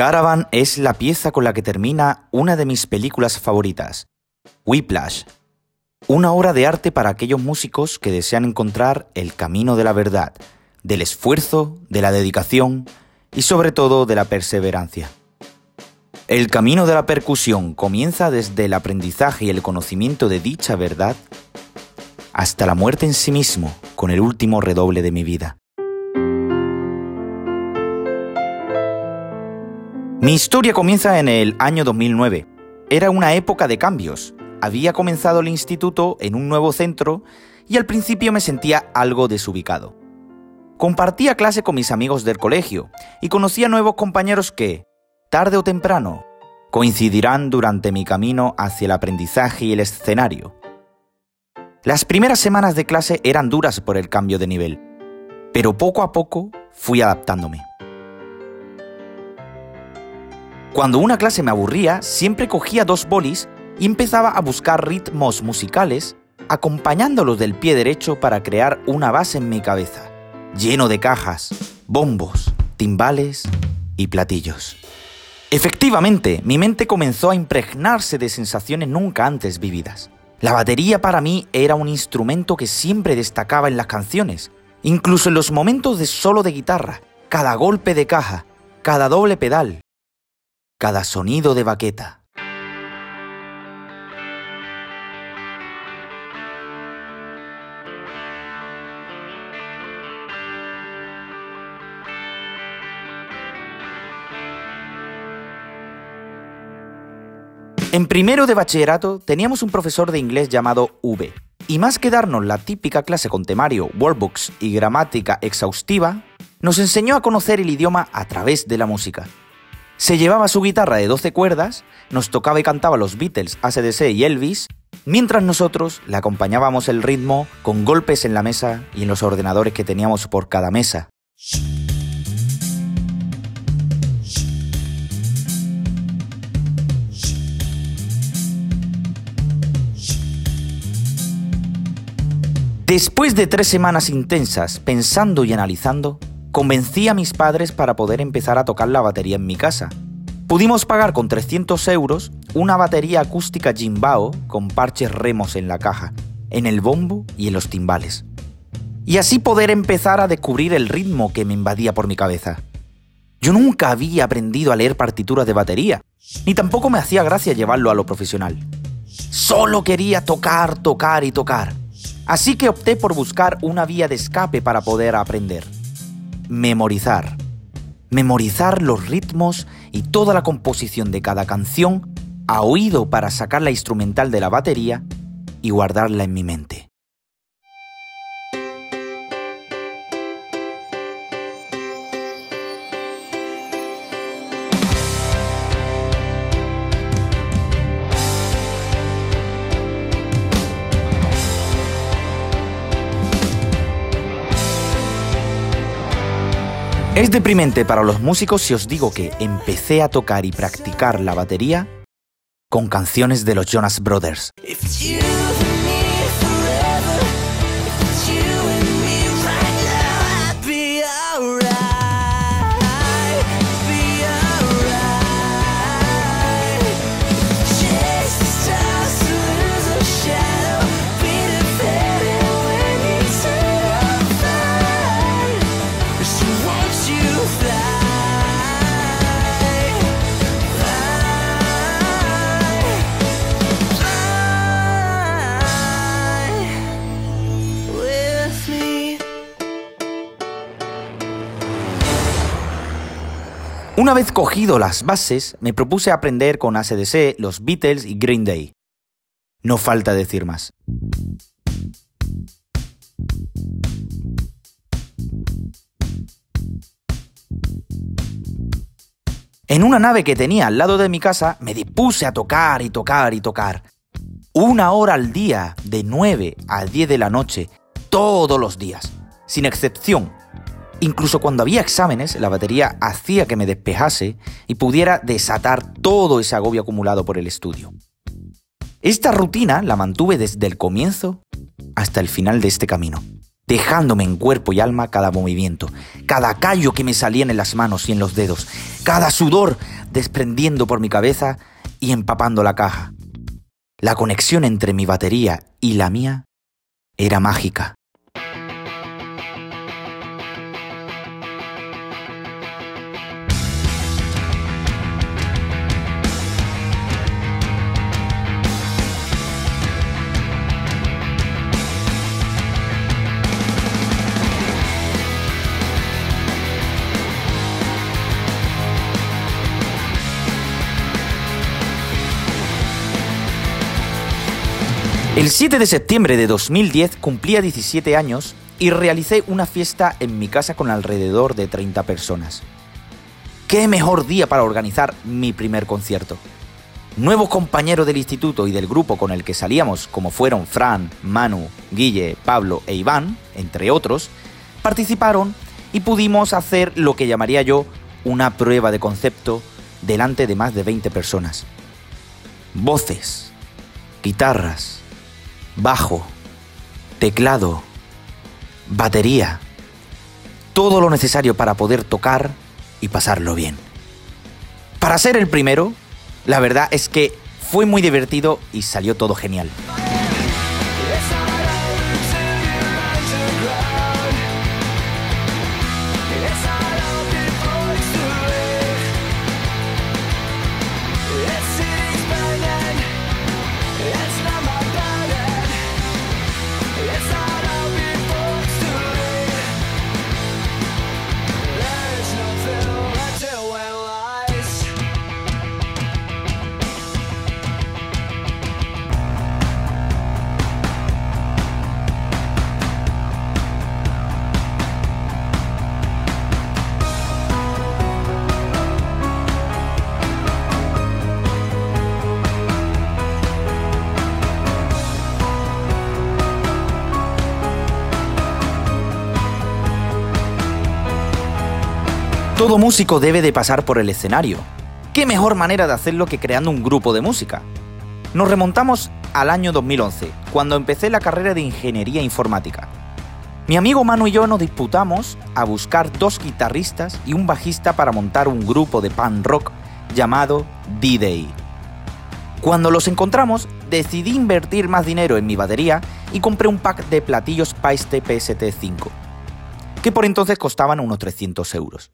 Caravan es la pieza con la que termina una de mis películas favoritas, Whiplash, una obra de arte para aquellos músicos que desean encontrar el camino de la verdad, del esfuerzo, de la dedicación y sobre todo de la perseverancia. El camino de la percusión comienza desde el aprendizaje y el conocimiento de dicha verdad hasta la muerte en sí mismo con el último redoble de mi vida. Mi historia comienza en el año 2009. Era una época de cambios. Había comenzado el instituto en un nuevo centro y al principio me sentía algo desubicado. Compartía clase con mis amigos del colegio y conocía nuevos compañeros que, tarde o temprano, coincidirán durante mi camino hacia el aprendizaje y el escenario. Las primeras semanas de clase eran duras por el cambio de nivel, pero poco a poco fui adaptándome. Cuando una clase me aburría, siempre cogía dos bolis y empezaba a buscar ritmos musicales, acompañándolos del pie derecho para crear una base en mi cabeza, lleno de cajas, bombos, timbales y platillos. Efectivamente, mi mente comenzó a impregnarse de sensaciones nunca antes vividas. La batería para mí era un instrumento que siempre destacaba en las canciones, incluso en los momentos de solo de guitarra, cada golpe de caja, cada doble pedal, cada sonido de baqueta. En primero de bachillerato teníamos un profesor de inglés llamado V, y más que darnos la típica clase con temario, workbooks y gramática exhaustiva, nos enseñó a conocer el idioma a través de la música. Se llevaba su guitarra de 12 cuerdas, nos tocaba y cantaba los Beatles, ACDC y Elvis, mientras nosotros le acompañábamos el ritmo con golpes en la mesa y en los ordenadores que teníamos por cada mesa. Después de tres semanas intensas pensando y analizando, convencí a mis padres para poder empezar a tocar la batería en mi casa. Pudimos pagar con 300 euros una batería acústica Jimbao con parches remos en la caja, en el bombo y en los timbales. Y así poder empezar a descubrir el ritmo que me invadía por mi cabeza. Yo nunca había aprendido a leer partituras de batería, ni tampoco me hacía gracia llevarlo a lo profesional. Solo quería tocar, tocar y tocar Así que opté por buscar una vía de escape para poder aprender. Memorizar. Memorizar los ritmos y toda la composición de cada canción a oído para sacar la instrumental de la batería y guardarla en mi mente. Es deprimente para los músicos si os digo que empecé a tocar y practicar la batería con canciones de los Jonas Brothers. Una vez cogido las bases, me propuse aprender con ACDC, los Beatles y Green Day. No falta decir más. En una nave que tenía al lado de mi casa, me dispuse a tocar y tocar y tocar. Una hora al día, de 9 a 10 de la noche, todos los días, sin excepción, Incluso cuando había exámenes, la batería hacía que me despejase y pudiera desatar todo ese agobio acumulado por el estudio. Esta rutina la mantuve desde el comienzo hasta el final de este camino. dejándome en cuerpo y alma cada movimiento, cada callo que me salían en las manos y en los dedos, cada sudor desprendiendo por mi cabeza y empapando la caja. La conexión entre mi batería y la mía era mágica. El 7 de septiembre de 2010 cumplía 17 años y realicé una fiesta en mi casa con alrededor de 30 personas. ¿Qué mejor día para organizar mi primer concierto? Nuevos compañeros del instituto y del grupo con el que salíamos, como fueron Fran, Manu, Guille, Pablo e Iván, entre otros, participaron y pudimos hacer lo que llamaría yo una prueba de concepto delante de más de 20 personas. Voces, guitarras, bajo, teclado, batería, todo lo necesario para poder tocar y pasarlo bien. Para ser el primero, la verdad es que fue muy divertido y salió todo genial. Todo músico debe de pasar por el escenario. ¿Qué mejor manera de hacerlo que creando un grupo de música? Nos remontamos al año 2011, cuando empecé la carrera de ingeniería informática. Mi amigo Manu y yo nos disputamos a buscar dos guitarristas y un bajista para montar un grupo de pan rock llamado D-Day. Cuando los encontramos, decidí invertir más dinero en mi batería y compré un pack de platillos Paiste PST-5, que por entonces costaban unos 300 euros.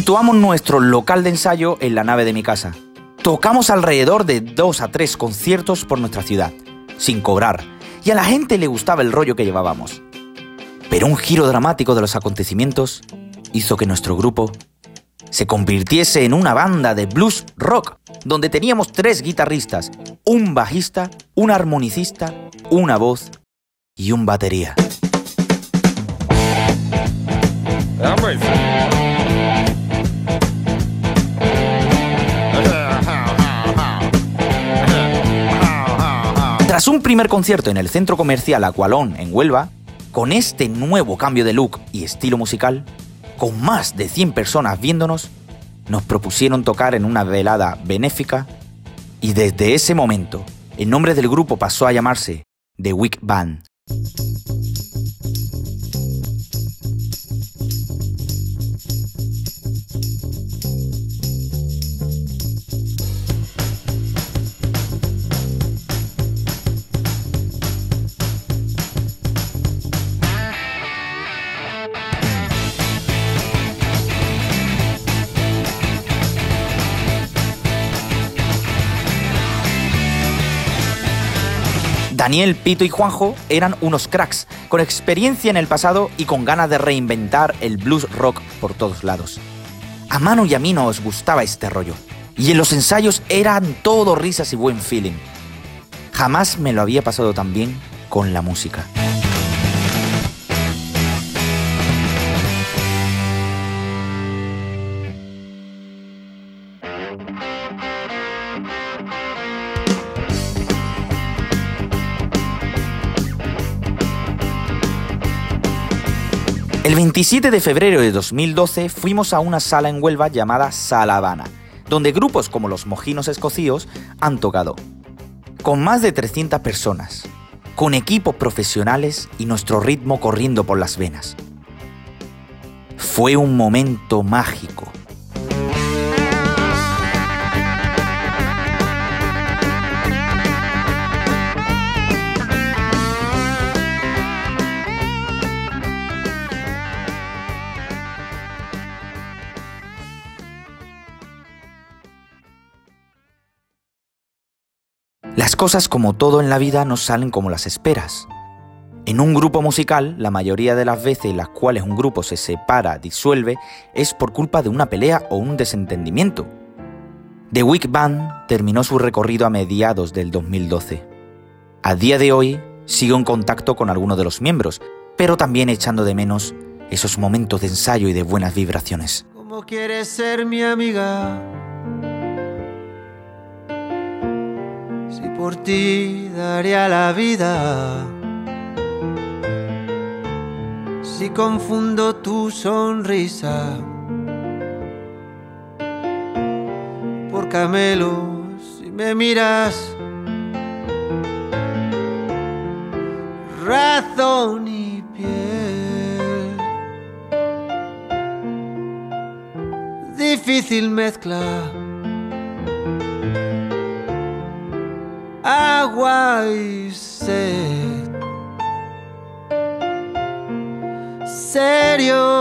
Situamos nuestro local de ensayo en la nave de mi casa. Tocamos alrededor de dos a tres conciertos por nuestra ciudad, sin cobrar, y a la gente le gustaba el rollo que llevábamos. Pero un giro dramático de los acontecimientos hizo que nuestro grupo se convirtiese en una banda de blues rock, donde teníamos tres guitarristas, un bajista, un armonicista, una voz y un batería. Primer concierto en el centro comercial Aqualón en Huelva, con este nuevo cambio de look y estilo musical, con más de 100 personas viéndonos, nos propusieron tocar en una velada benéfica y desde ese momento el nombre del grupo pasó a llamarse The Week Band. Daniel, Pito y Juanjo eran unos cracks, con experiencia en el pasado y con ganas de reinventar el blues rock por todos lados. A Manu y a mí nos gustaba este rollo, y en los ensayos eran todo risas y buen feeling. Jamás me lo había pasado tan bien con la música. El 27 de febrero de 2012 fuimos a una sala en Huelva llamada Sala Habana, donde grupos como los Mojinos Escocíos han tocado. Con más de 300 personas, con equipos profesionales y nuestro ritmo corriendo por las venas. Fue un momento mágico. Las cosas como todo en la vida no salen como las esperas. En un grupo musical, la mayoría de las veces en las cuales un grupo se separa, disuelve, es por culpa de una pelea o un desentendimiento. The Week Band terminó su recorrido a mediados del 2012. A día de hoy sigo en contacto con algunos de los miembros, pero también echando de menos esos momentos de ensayo y de buenas vibraciones. Si por ti daría la vida. Si confundo tu sonrisa por camelo, si me miras, razón y piel. Difícil mezcla. Agua y sed. serio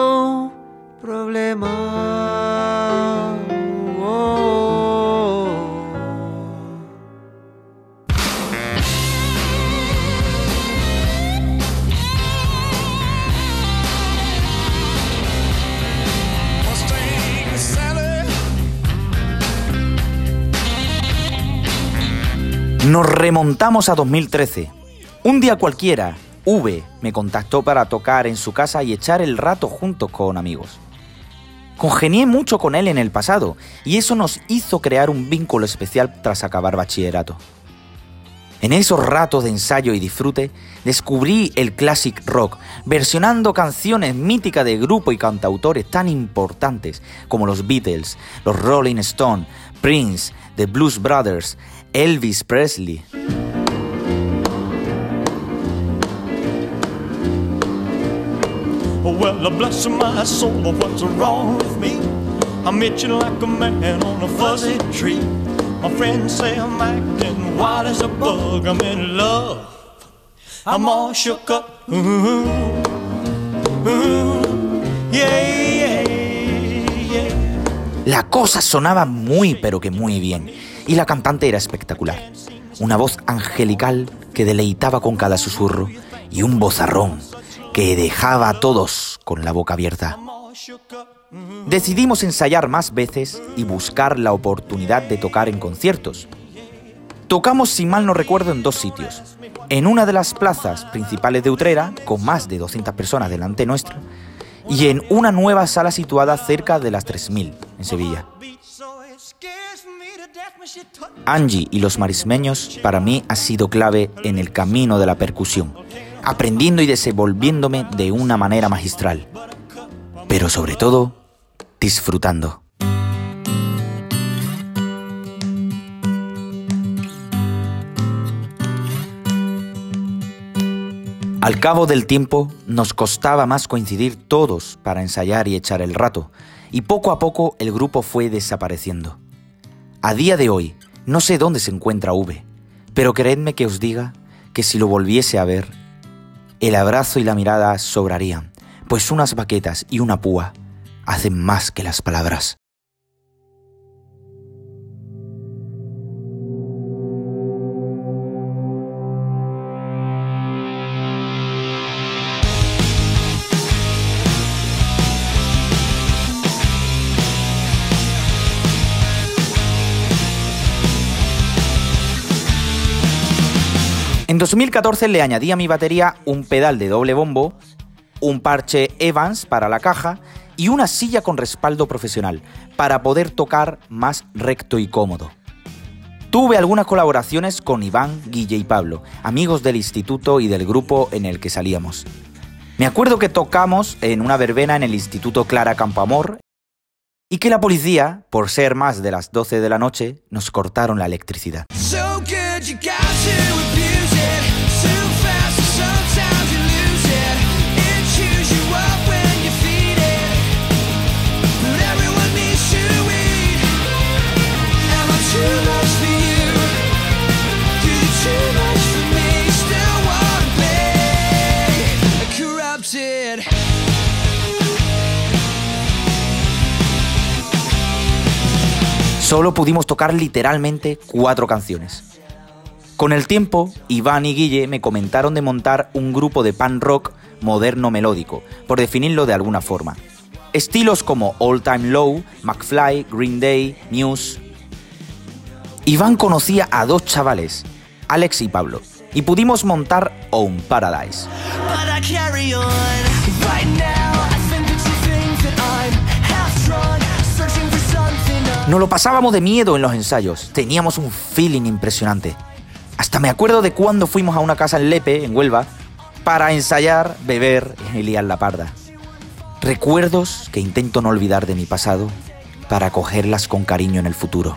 remontamos a 2013. Un día cualquiera, V me contactó para tocar en su casa y echar el rato juntos con amigos. Congenié mucho con él en el pasado y eso nos hizo crear un vínculo especial tras acabar bachillerato. En esos ratos de ensayo y disfrute, descubrí el classic rock, versionando canciones míticas de grupos y cantautores tan importantes como los Beatles, los Rolling Stones, Prince, The Blues Brothers, Elvis Presley. Well, bless my soul, what's wrong with me? I'm itching like a man on a fuzzy tree. My friends say I'm acting wild as a bug. I'm in love. I'm all shook up. Ooh, ooh, yeah, yeah, yeah. La cosa sonaba muy pero que muy bien y la cantante era espectacular. Una voz angelical que deleitaba con cada susurro y un vozarrón que dejaba a todos con la boca abierta. Decidimos ensayar más veces y buscar la oportunidad de tocar en conciertos. Tocamos, si mal no recuerdo, en dos sitios. En una de las plazas principales de Utrera, con más de 200 personas delante nuestra, y en una nueva sala situada cerca de las 3000, en Sevilla. Angie y los marismeños para mí ha sido clave en el camino de la percusión, aprendiendo y desenvolviéndome de una manera magistral, pero sobre todo disfrutando. Al cabo del tiempo nos costaba más coincidir todos para ensayar y echar el rato, y poco a poco el grupo fue desapareciendo. A día de hoy, no sé dónde se encuentra V, pero creedme que os diga que si lo volviese a ver, el abrazo y la mirada sobrarían, pues unas baquetas y una púa hacen más que las palabras. 2014 le añadí a mi batería un pedal de doble bombo, un parche Evans para la caja y una silla con respaldo profesional para poder tocar más recto y cómodo. Tuve algunas colaboraciones con Iván, Guille y Pablo, amigos del instituto y del grupo en el que salíamos. Me acuerdo que tocamos en una verbena en el Instituto Clara Campoamor y que la policía, por ser más de las 12 de la noche, nos cortaron la electricidad. Solo pudimos tocar literalmente cuatro canciones. Con el tiempo, Iván y Guille me comentaron de montar un grupo de pan rock moderno melódico, por definirlo de alguna forma. Estilos como All Time Low, McFly, Green Day, Muse. Iván conocía a dos chavales, Alex y Pablo, y pudimos montar Own Paradise. Nos lo pasábamos de miedo en los ensayos. Teníamos un feeling impresionante. Hasta me acuerdo de cuando fuimos a una casa en Lepe, en Huelva, para ensayar, beber y liar la parda. Recuerdos que intento no olvidar de mi pasado para cogerlas con cariño en el futuro.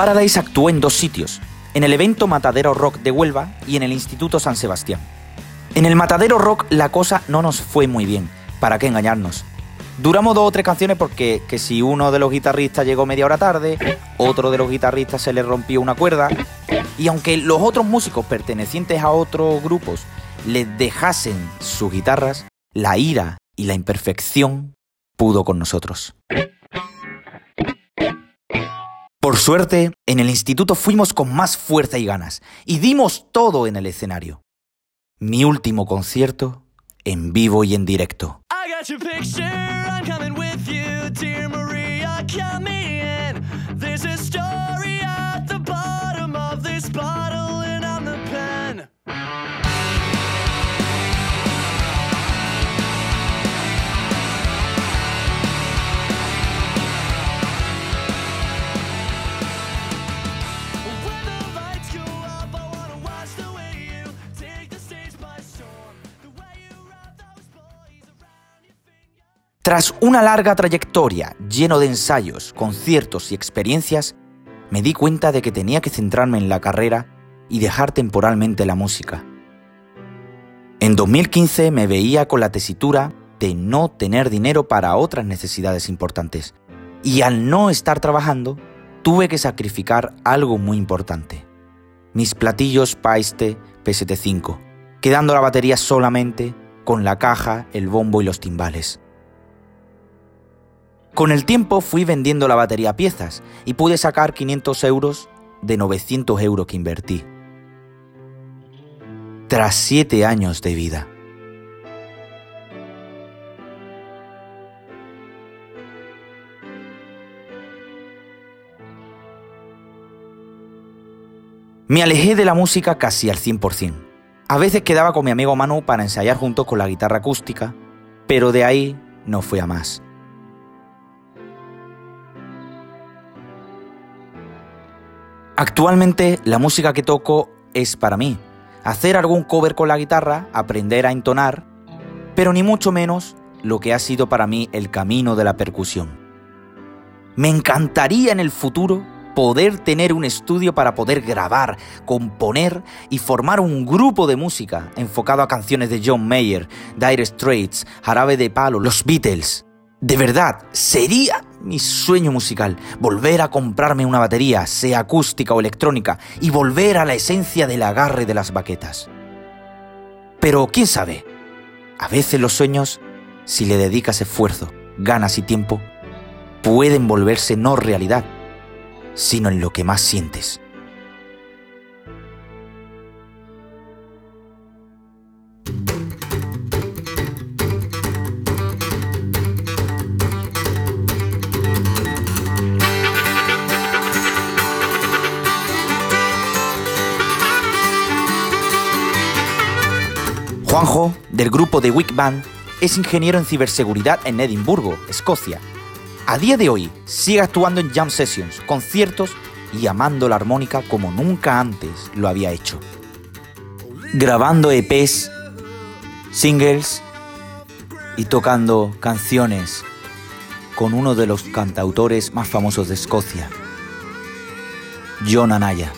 Paradise actuó en dos sitios, en el evento Matadero Rock de Huelva y en el Instituto San Sebastián. En el Matadero Rock la cosa no nos fue muy bien, para qué engañarnos. Duramos dos o tres canciones porque que si uno de los guitarristas llegó media hora tarde, otro de los guitarristas se le rompió una cuerda, y aunque los otros músicos pertenecientes a otros grupos les dejasen sus guitarras, la ira y la imperfección pudo con nosotros. Por suerte, en el instituto fuimos con más fuerza y ganas y dimos todo en el escenario. Mi último concierto en vivo y en directo. Tras una larga trayectoria lleno de ensayos, conciertos y experiencias, me di cuenta de que tenía que centrarme en la carrera y dejar temporalmente la música. En 2015 me veía con la tesitura de no tener dinero para otras necesidades importantes y al no estar trabajando tuve que sacrificar algo muy importante. Mis platillos Paiste PST5, quedando la batería solamente con la caja, el bombo y los timbales. Con el tiempo fui vendiendo la batería a piezas y pude sacar 500 euros de 900 euros que invertí. Tras siete años de vida. Me alejé de la música casi al 100%. A veces quedaba con mi amigo Manu para ensayar juntos con la guitarra acústica, pero de ahí no fue a más. Actualmente la música que toco es para mí. Hacer algún cover con la guitarra, aprender a entonar, pero ni mucho menos lo que ha sido para mí el camino de la percusión. Me encantaría en el futuro poder tener un estudio para poder grabar, componer y formar un grupo de música enfocado a canciones de John Mayer, Dire Straits, Jarabe de Palo, los Beatles. De verdad, sería mi sueño musical volver a comprarme una batería, sea acústica o electrónica, y volver a la esencia del agarre de las baquetas. Pero quién sabe, a veces los sueños, si le dedicas esfuerzo, ganas y tiempo, pueden volverse no realidad, sino en lo que más sientes. Juanjo, del grupo The Wick Band, es ingeniero en ciberseguridad en Edimburgo, Escocia. A día de hoy sigue actuando en jam sessions, conciertos y amando la armónica como nunca antes lo había hecho. Grabando EPs, singles y tocando canciones con uno de los cantautores más famosos de Escocia, John Anaya.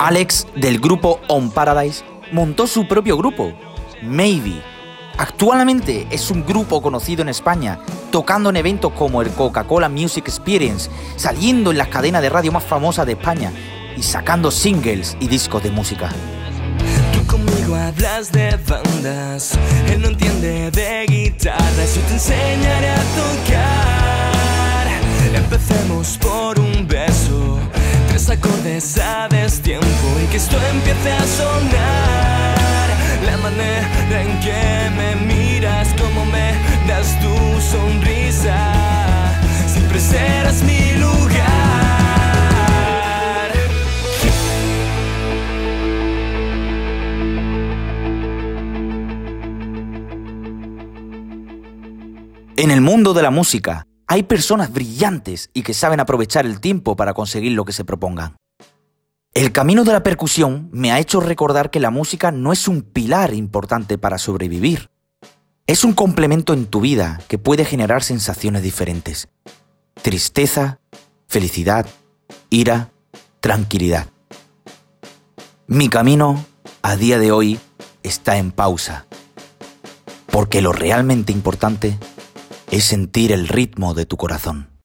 Alex, del grupo On Paradise, montó su propio grupo, Maybe. Actualmente es un grupo conocido en España, tocando en eventos como el Coca-Cola Music Experience, saliendo en las cadenas de radio más famosas de España y sacando singles y discos de música. Tú conmigo hablas de bandas, él no entiende de guitarras, yo te enseñaré a tocar. Empecemos por un beso, tres acordes a destiempo y que esto empiece a sonar. La manera en que me miras, como me das tu sonrisa, siempre serás mi lugar. En el mundo de la música hay personas brillantes y que saben aprovechar el tiempo para conseguir lo que se propongan. El camino de la percusión me ha hecho recordar que la música no es un pilar importante para sobrevivir. Es un complemento en tu vida que puede generar sensaciones diferentes. Tristeza, felicidad, ira, tranquilidad. Mi camino, a día de hoy, está en pausa. Porque lo realmente importante es sentir el ritmo de tu corazón.